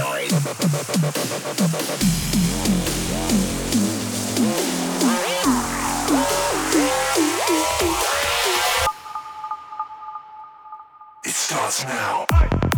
Right. Us now.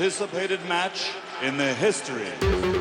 Anticipated match in the history